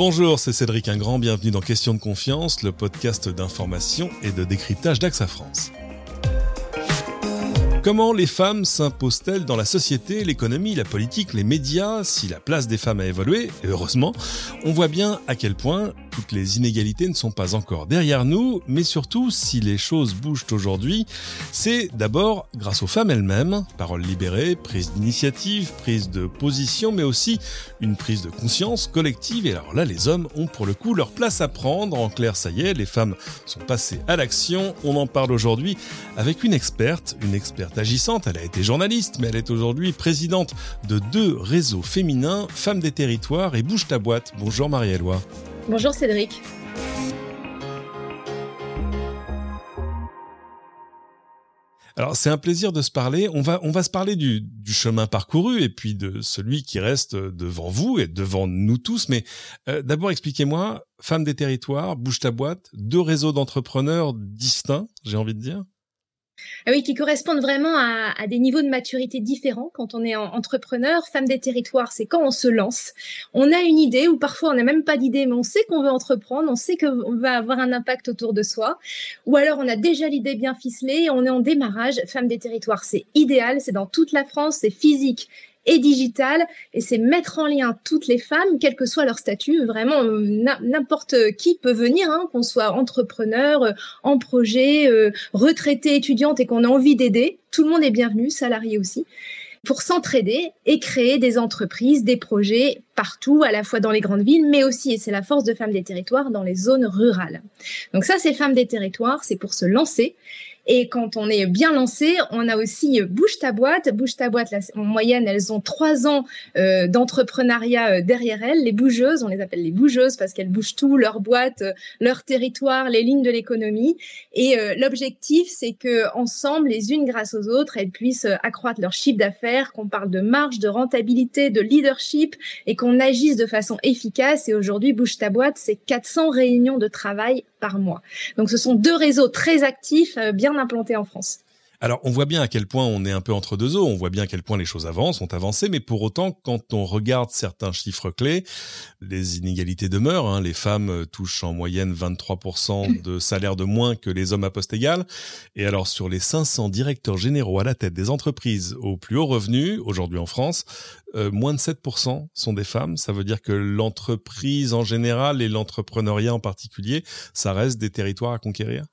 Bonjour, c'est Cédric Ingrand, bienvenue dans Question de confiance, le podcast d'information et de décryptage d'AXA France. Comment les femmes s'imposent-elles dans la société, l'économie, la politique, les médias Si la place des femmes a évolué, et heureusement, on voit bien à quel point toutes les inégalités ne sont pas encore derrière nous, mais surtout, si les choses bougent aujourd'hui, c'est d'abord grâce aux femmes elles-mêmes, paroles libérées, prise d'initiative, prise de position, mais aussi une prise de conscience collective. Et alors là, les hommes ont pour le coup leur place à prendre. En clair, ça y est, les femmes sont passées à l'action. On en parle aujourd'hui avec une experte, une experte agissante, elle a été journaliste, mais elle est aujourd'hui présidente de deux réseaux féminins, Femmes des Territoires et Bouge ta boîte. Bonjour Marie-Éloi. Bonjour Cédric. Alors c'est un plaisir de se parler. On va se parler du, chemin parcouru et puis de celui qui reste devant vous et devant nous tous. Mais euh, d'abord expliquez-moi, Femmes des territoires, bouge ta boîte, deux réseaux d'entrepreneurs distincts, j'ai envie de dire. Ah oui, qui correspondent vraiment à, des niveaux de maturité différents quand on est entrepreneur. Femme des territoires, c'est quand on se lance. On a une idée ou parfois on n'a même pas d'idée, mais on sait qu'on veut entreprendre, on sait qu'on va avoir un impact autour de soi. Ou alors on a déjà l'idée bien ficelée, on est en démarrage. Femme des territoires, c'est idéal, c'est dans toute la France, c'est physique et digital, et c'est mettre en lien toutes les femmes, quel que soit leur statut. Vraiment, n'importe qui peut venir, hein, qu'on soit entrepreneur, euh, en projet, euh, retraité, étudiante et qu'on a envie d'aider. Tout le monde est bienvenu, salarié aussi pour s'entraider et créer des entreprises, des projets partout, à la fois dans les grandes villes, mais aussi, et c'est la force de Femmes des Territoires, dans les zones rurales. Donc ça, c'est Femmes des Territoires, c'est pour se lancer et quand on est bien lancé, on a aussi euh, Bouge ta boîte. Bouge ta boîte, en moyenne, elles ont trois ans euh, d'entrepreneuriat euh, derrière elles. Les bougeuses, on les appelle les bougeuses parce qu'elles bougent tout, leur boîte, leur territoire, les lignes de l'économie. Et l'objectif, c'est que ensemble, les unes grâce aux autres, elles puissent accroître leur chiffre d'affaires, qu'on parle de marge, de rentabilité, de leadership et qu'on agisse de façon efficace. Et aujourd'hui, Bouge ta boîte, c'est 400 réunions de travail par mois. Donc, ce sont deux réseaux très actifs, bien implanté en France. Alors, on voit bien à quel point on est un peu entre deux eaux, on voit bien à quel point les choses avancent, ont avancé, mais pour autant, quand on regarde certains chiffres clés, les inégalités demeurent. Hein. Les femmes euh, touchent en moyenne 23% de salaire de moins que les hommes à poste égal. Et alors, sur les 500 directeurs généraux à la tête des entreprises aux plus hauts revenus, aujourd'hui en France, euh, moins de 7% sont des femmes. Ça veut dire que l'entreprise en général et l'entrepreneuriat en particulier, ça reste des territoires à conquérir?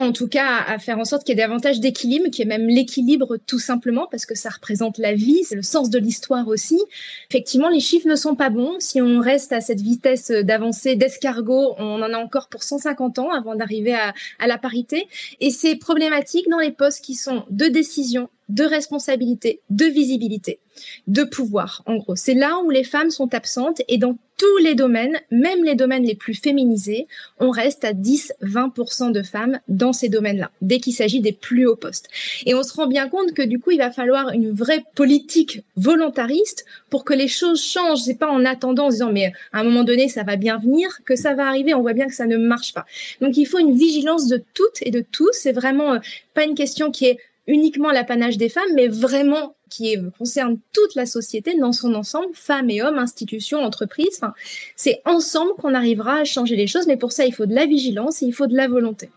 En tout cas à faire en sorte qu'il y ait davantage d'équilibre, qui est même l'équilibre tout simplement, parce que ça représente la vie, c'est le sens de l'histoire aussi. Effectivement, les chiffres ne sont pas bons. Si on reste à cette vitesse d'avancée d'escargot, on en a encore pour 150 ans avant d'arriver à la parité. Et c'est problématique dans les postes qui sont de décision, de responsabilité, de visibilité, de pouvoir, en gros. C'est là où les femmes sont absentes et dans tous les domaines, même les domaines les plus féminisés, on reste à 10-20% de femmes dans ces domaines-là, dès qu'il s'agit des plus hauts postes. Et on se rend bien compte que du coup, il va falloir une vraie politique volontariste pour que les choses changent. C'est pas en attendant, en disant, mais à un moment donné, ça va bien venir, que ça va arriver. On voit bien que ça ne marche pas. Donc, il faut une vigilance de toutes et de tous. C'est vraiment euh, pas une question qui est uniquement l'apanage des femmes, mais vraiment qui concerne toute la société dans son ensemble, femmes et hommes, institutions, entreprises. C'est ensemble qu'on arrivera à changer les choses, mais pour ça, il faut de la vigilance et il faut de la volonté.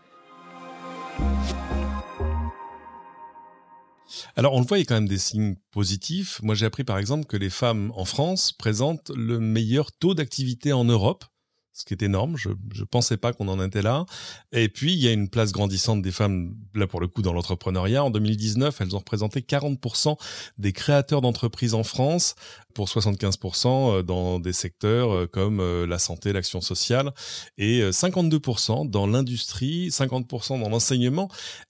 Alors, on le voit, il y a quand même des signes positifs. Moi, j'ai appris par exemple que les femmes en France présentent le meilleur taux d'activité en Europe ce qui est énorme. Je ne pensais pas qu'on en était là. Et puis, il y a une place grandissante des femmes, là pour le coup, dans l'entrepreneuriat. En 2019, elles ont représenté 40% des créateurs d'entreprises en France, pour 75% euh, dans des secteurs euh, comme euh, la santé, l'action sociale, et 52% dans l'industrie, 50% dans l'enseignement.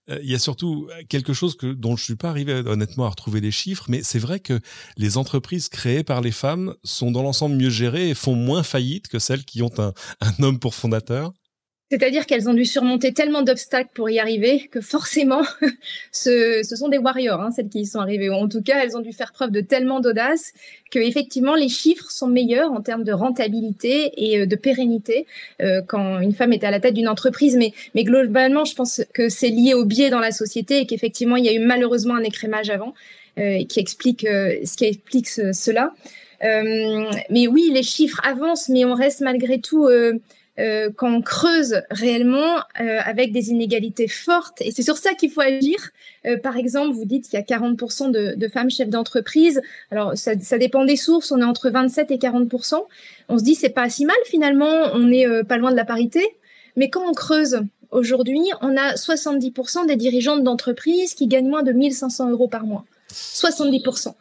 Il y a surtout quelque chose que, dont je suis pas arrivé honnêtement à retrouver les chiffres, mais c'est vrai que les entreprises créées par les femmes sont dans l'ensemble mieux gérées et font moins faillite que celles qui ont un homme pour fondateur. C'est-à-dire qu'elles ont dû surmonter tellement d'obstacles pour y arriver que forcément, ce, sont des warriors, hein, celles qui y sont arrivées. En tout cas, elles ont dû faire preuve de tellement d'audace que effectivement les chiffres sont meilleurs en termes de rentabilité et euh, de pérennité euh, quand une femme est à la tête d'une entreprise. Mais, mais globalement, je pense que c'est lié au biais dans la société et qu'effectivement, il y a eu malheureusement un écrémage avant euh, qui explique ce qui explique cela. mais oui, les chiffres avancent, mais on reste malgré tout euh, quand on creuse réellement euh, avec des inégalités fortes. Et c'est sur ça qu'il faut agir. Euh, par exemple, vous dites qu'il y a 40% de, de, femmes chefs d'entreprise. Alors, ça, ça, dépend des sources. On est entre 27 et 40%. On se dit c'est pas si mal finalement. On n'est pas loin de la parité. Mais quand on creuse, aujourd'hui, on a 70% des dirigeantes d'entreprise qui gagnent moins de 1500 euros par mois. 70%.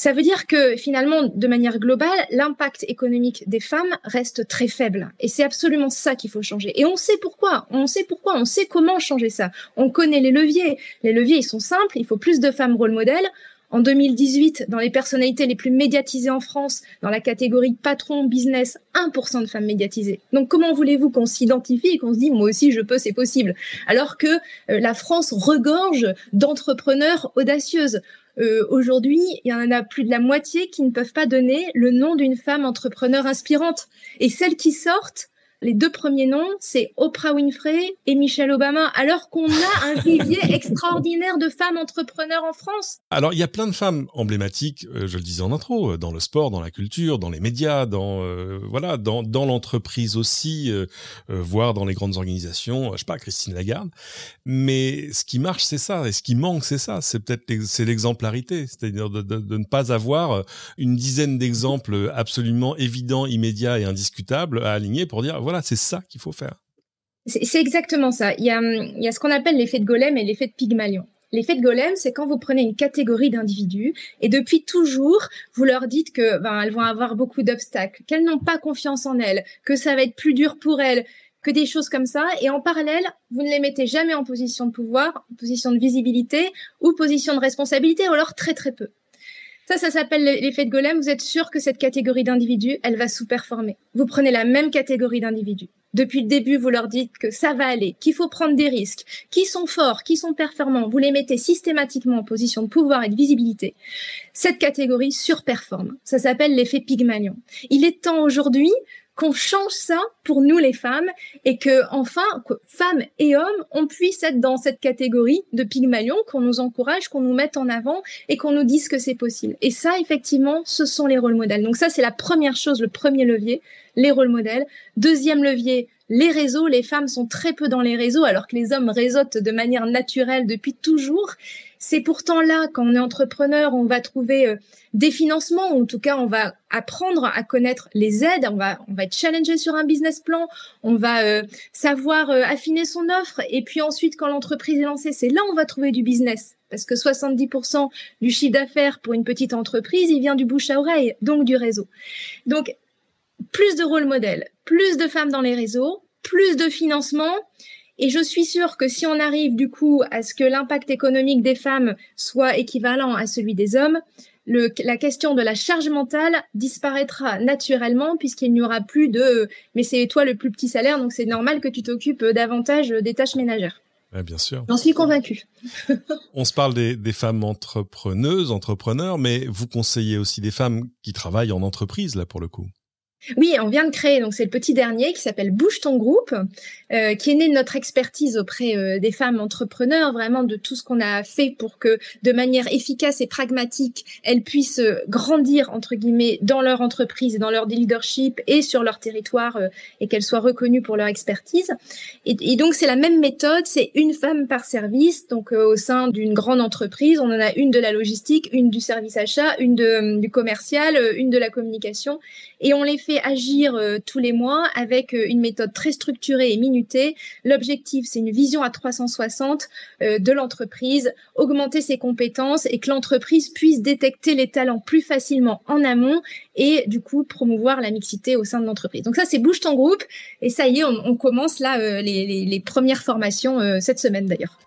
Ça veut dire que finalement, de manière globale, l'impact économique des femmes reste très faible. Et c'est absolument ça qu'il faut changer. Et on sait pourquoi. On sait pourquoi. On sait comment changer ça. On connaît les leviers. Les leviers, ils sont simples. Il faut plus de femmes rôle modèles. En 2018, dans les personnalités les plus médiatisées en France, dans la catégorie patron, business, 1% de femmes médiatisées. Donc comment voulez-vous qu'on s'identifie et qu'on se dit moi aussi je peux, c'est possible? Alors que euh, la France regorge d'entrepreneurs audacieuses. Euh, aujourd'hui, il y en a plus de la moitié qui ne peuvent pas donner le nom d'une femme entrepreneur inspirante. Et celles qui sortent, les deux premiers noms, c'est Oprah Winfrey et Michelle Obama, alors qu'on a un vivier extraordinaire de femmes entrepreneurs en France. Alors, il y a plein de femmes emblématiques, euh, je le disais en intro, euh, dans le sport, dans la culture, dans les médias, dans euh, voilà, dans, dans l'entreprise aussi, voire dans les grandes organisations, je sais pas, Christine Lagarde. Mais ce qui marche, c'est ça, et ce qui manque, c'est ça. C'est peut-être c'est l'exemplarité, c'est-à-dire de, de, de, ne pas avoir une dizaine d'exemples absolument évidents, immédiats et indiscutables à aligner pour dire voilà, c'est ça qu'il faut faire. C'est exactement ça. Il y, a, il y a ce qu'on appelle l'effet de golem et l'effet de pygmalion. L'effet de golem, c'est quand vous prenez une catégorie d'individus et depuis toujours, vous leur dites que ben, elles vont avoir beaucoup d'obstacles, qu'elles n'ont pas confiance en elles, que ça va être plus dur pour elles, que des choses comme ça. Et en parallèle, vous ne les mettez jamais en position de pouvoir, en position de visibilité ou position de responsabilité, ou alors très très peu. Ça, ça s'appelle l'effet de golem. Vous êtes sûr que cette catégorie d'individus, elle va sous-performer? Vous prenez la même catégorie d'individus. Depuis le début, vous leur dites que ça va aller, qu'il faut prendre des risques, qui sont forts, qui sont performants. Vous les mettez systématiquement en position de pouvoir et de visibilité. Cette catégorie surperforme. Ça s'appelle l'effet Pygmalion. Il est temps aujourd'hui qu'on change ça pour nous les femmes et que enfin femmes et hommes on puisse être dans cette catégorie de Pygmalion, qu'on nous encourage, qu'on nous mette en avant et qu'on nous dise que c'est possible. Et ça effectivement, ce sont les rôles modèles. Donc ça c'est la première chose, le premier levier, les rôles modèles. Deuxième levier, les réseaux. Les femmes sont très peu dans les réseaux alors que les hommes réseautent de manière naturelle depuis toujours. C'est pourtant là, quand on est entrepreneur, on va trouver euh, des financements, ou en tout cas, on va apprendre à connaître les aides, on va, on va être challengé sur un business plan, on va euh, savoir euh, affiner son offre, et puis ensuite, quand l'entreprise est lancée, c'est là on va trouver du business. Parce que 70% du chiffre d'affaires pour une petite entreprise, il vient du bouche à oreille, donc du réseau. Donc, plus de rôle modèle, plus de femmes dans les réseaux, plus de financement, et je suis sûre que si on arrive du coup à ce que l'impact économique des femmes soit équivalent à celui des hommes, le, la question de la charge mentale disparaîtra naturellement puisqu'il n'y aura plus de mais c'est toi le plus petit salaire donc c'est normal que tu t'occupes davantage des tâches ménagères. bien sûr. J'en suis convaincue. On se parle des, des, femmes entrepreneuses, entrepreneurs, mais vous conseillez aussi des femmes qui travaillent en entreprise, là, pour le coup. Oui, on vient de créer, donc c'est le petit dernier qui s'appelle Bouge ton groupe, euh, qui est né de notre expertise auprès euh, des femmes entrepreneurs, vraiment de tout ce qu'on a fait pour que de manière efficace et pragmatique, elles puissent euh, grandir, entre guillemets, dans leur entreprise et dans leur leadership et sur leur territoire et qu'elles soient reconnues pour leur expertise. Et, donc c'est la même méthode, c'est une femme par service, donc au sein d'une grande entreprise, on en a une de la logistique, une du service achat, une de, du commercial, une de la communication, et on les fait agir euh, tous les mois avec euh, une méthode très structurée et minutée. L'objectif, c'est une vision à 360 euh, de l'entreprise, augmenter ses compétences et que l'entreprise puisse détecter les talents plus facilement en amont et du coup promouvoir la mixité au sein de l'entreprise. Donc ça, c'est bouge ton groupe et ça y est, on, commence là les, les, premières formations cette semaine d'ailleurs.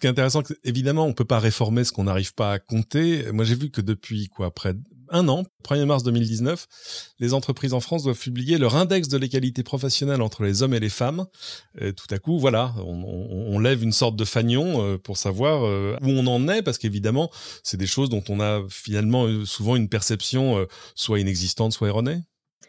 Ce qui est intéressant, évidemment, on peut pas réformer ce qu'on n'arrive pas à compter. Moi, j'ai vu que depuis quoi, près un an, 1er mars 2019, les entreprises en France doivent publier leur index de l'égalité professionnelle entre les hommes et les femmes. tout à coup, voilà, on, lève une sorte de fanion pour savoir où on en est, parce qu'évidemment, c'est des choses dont on a finalement souvent une perception soit inexistante, soit erronée.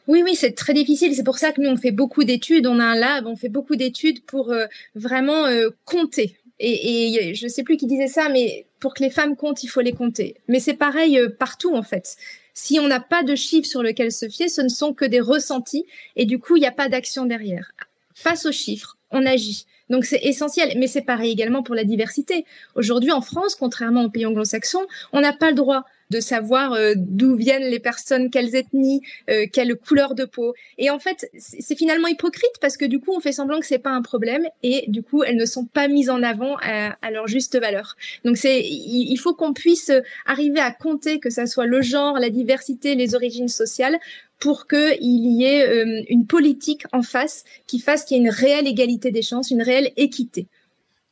Oui, oui, c'est très difficile. C'est pour ça que nous, on fait beaucoup d'études. On a un lab, on fait beaucoup d'études pour euh, vraiment euh, compter. Et, je ne sais plus qui disait ça, mais pour que les femmes comptent, il faut les compter. Mais c'est pareil euh, partout, en fait. Si on n'a pas de chiffres sur lesquels se fier, ce ne sont que des ressentis. Et du coup, il n'y a pas d'action derrière. Face aux chiffres, on agit. Donc c'est essentiel, mais c'est pareil également pour la diversité. Aujourd'hui en France, contrairement aux pays anglo-saxons, on n'a pas le droit de savoir euh, d'où viennent les personnes, quelles ethnies, euh, quelle couleur de peau. Et en fait, c'est finalement hypocrite parce que du coup, on fait semblant que c'est pas un problème et du coup, elles ne sont pas mises en avant à, leur juste valeur. Donc c'est, il, faut qu'on puisse arriver à compter que ça soit le genre, la diversité, les origines sociales pour qu'il y ait euh, une politique en face qui fasse qu'il y ait une réelle égalité des chances, une réelle équité.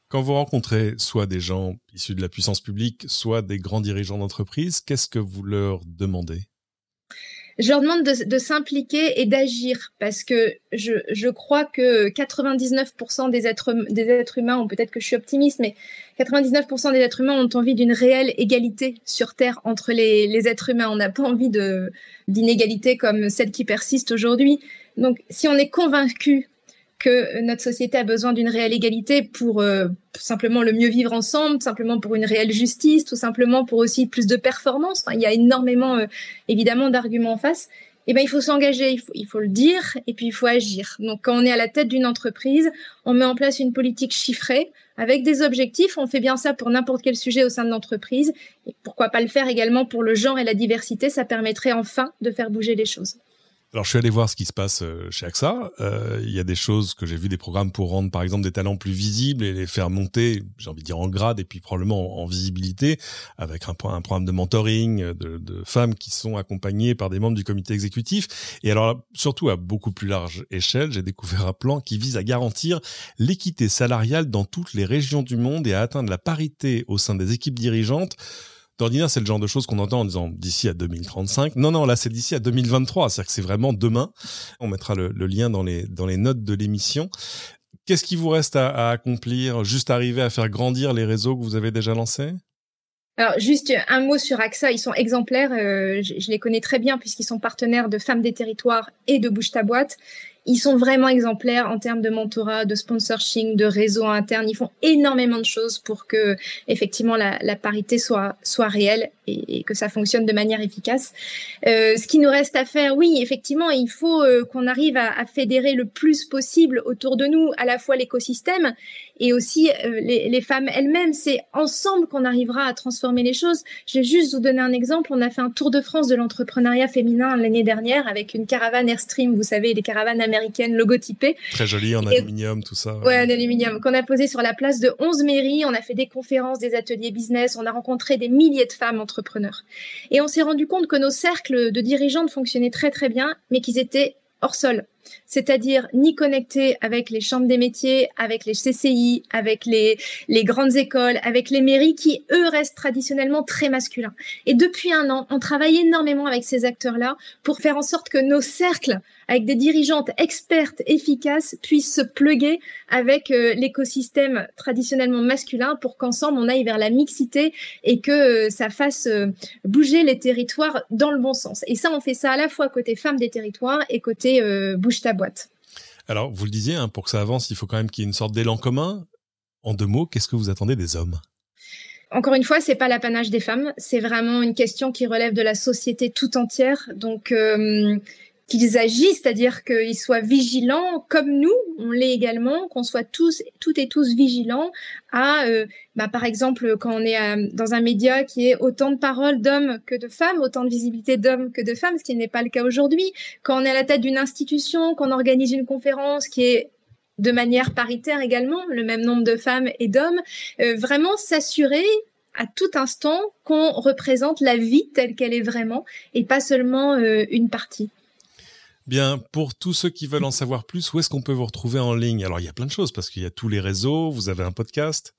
Quand vous rencontrez soit des gens issus de la puissance publique, soit des grands dirigeants d'entreprise, qu'est-ce que vous leur demandez? Je leur demande de, s'impliquer et d'agir parce que je, je crois que 99% des êtres, des êtres humains, ou peut-être que je suis optimiste, mais 99% des êtres humains ont envie d'une réelle égalité sur Terre entre les, êtres humains. On n'a pas envie d'inégalité comme celle qui persiste aujourd'hui. Donc, si on est convaincu que notre société a besoin d'une réelle égalité pour euh, simplement le mieux vivre ensemble, simplement pour une réelle justice, tout simplement pour aussi plus de performance. Il y a énormément, euh, évidemment, d'arguments en face. Eh ben, il faut s'engager, il faut, il faut le dire, et puis il faut agir. Donc, quand on est à la tête d'une entreprise, on met en place une politique chiffrée avec des objectifs. On fait bien ça pour n'importe quel sujet au sein de l'entreprise. Et pourquoi pas le faire également pour le genre et la diversité Ça permettrait enfin de faire bouger les choses. Alors, je suis allé voir ce qui se passe euh, chez AXA. Euh, il y a des choses que j'ai vu, des programmes pour rendre, par exemple, des talents plus visibles et les faire monter, j'ai envie de dire, en grade et puis probablement en, visibilité, avec un, programme de mentoring de, de, femmes qui sont accompagnées par des membres du comité exécutif. Et alors, surtout à beaucoup plus large échelle, j'ai découvert un plan qui vise à garantir l'équité salariale dans toutes les régions du monde et à atteindre la parité au sein des équipes dirigeantes D'ordinaire, c'est le genre de choses qu'on entend en disant d'ici à 2035. Non, non, là, c'est d'ici à 2023. C'est-à-dire que c'est vraiment demain. On mettra le, lien dans les, notes de l'émission. Qu'est-ce qui vous reste à, accomplir? Juste arriver à faire grandir les réseaux que vous avez déjà lancés? Alors, juste un mot sur AXA, ils sont exemplaires. Euh, je, je, les connais très bien puisqu'ils sont partenaires de Femmes des Territoires et de Bouge ta boîte ils sont vraiment exemplaires en termes de mentorat, de sponsorship, de réseau interne. Ils font énormément de choses pour que effectivement la, parité soit réelle et, que ça fonctionne de manière efficace. Euh, ce qui nous reste à faire, oui, effectivement, il faut euh, qu'on arrive à, fédérer le plus possible autour de nous à la fois l'écosystème et aussi euh, les, les, femmes elles-mêmes. C'est ensemble qu'on arrivera à transformer les choses. Je vais juste vous donner un exemple. On a fait un tour de France de l'entrepreneuriat féminin l'année dernière avec une caravane Airstream, vous savez, les caravanes américaines logotypées. Très jolie, en aluminium, tout ça. Ouais. en aluminium, qu'on a posé sur la place de 11 mairies. On a fait des conférences, des ateliers business. On a rencontré des milliers de femmes entrepreneurs. Et on s'est rendu compte que nos cercles de dirigeantes fonctionnaient très très bien, mais qu'ils étaient hors sol c'est-à-dire ni connecté avec les chambres des métiers, avec les CCI, avec les, grandes écoles, avec les mairies qui, eux, restent traditionnellement très masculins. Et depuis un an, on travaille énormément avec ces acteurs-là pour faire en sorte que nos cercles, avec des dirigeantes expertes, efficaces, puissent se pluguer avec euh, l'écosystème traditionnellement masculin pour qu'ensemble, on aille vers la mixité et que euh, ça fasse euh, bouger les territoires dans le bon sens. Et ça, on fait ça à la fois côté femmes des territoires et côté ta boîte. Alors, vous le disiez, hein, pour que ça avance, il faut quand même qu'il y ait une sorte d'élan commun. En deux mots, qu'est-ce que vous attendez des hommes? Encore une fois, c'est pas l'apanage des femmes, c'est vraiment une question qui relève de la société tout entière. Donc, euh, qu'ils agissent, c'est-à-dire qu'ils soient vigilants comme nous, on l'est également, qu'on soit tous, toutes et tous vigilants à, euh, bah, par exemple, quand on est euh, dans un média qui est autant de paroles d'hommes que de femmes, autant de visibilité d'hommes que de femmes, ce qui n'est pas le cas aujourd'hui, quand on est à la tête d'une institution, qu'on organise une conférence qui est de manière paritaire également, le même nombre de femmes et d'hommes, euh, vraiment s'assurer à tout instant qu'on représente la vie telle qu'elle est vraiment et pas seulement une partie. Bien, pour tous ceux qui veulent en savoir plus, où est-ce qu'on peut vous retrouver en ligne? Alors, il y a plein de choses parce qu'il y a tous les réseaux, vous avez un podcast.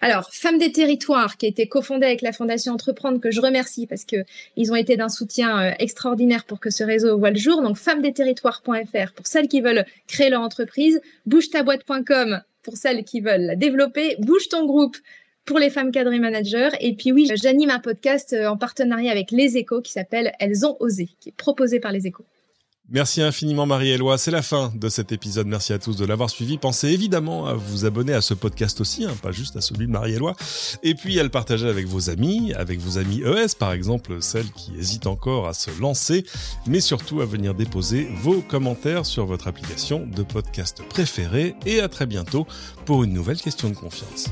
alors, Femmes des Territoires, qui a été cofondée avec la Fondation Entreprendre, que je remercie parce que ils ont été d'un soutien euh, extraordinaire pour que ce réseau voit le jour. Donc, femmesdesterritoires.fr pour celles qui veulent créer leur entreprise, bougetaboîte.com pour celles qui veulent la développer, bouge ton groupe pour les femmes cadres et managers. Et puis oui, j'anime un podcast euh, en partenariat avec Les Échos qui s'appelle Elles ont osé, qui est proposé par Les Échos. Merci infiniment Marie-Éloi. C'est la fin de cet épisode. Merci à tous de l'avoir suivi. Pensez évidemment à vous abonner à ce podcast aussi, hein, pas juste à celui de Marie-Éloi. Et puis à le partager avec vos amis, avec vos amis ES par exemple, celles qui hésitent encore à se lancer, mais surtout à venir déposer vos commentaires sur votre application de podcast préférée. Et à très bientôt pour une nouvelle question de confiance.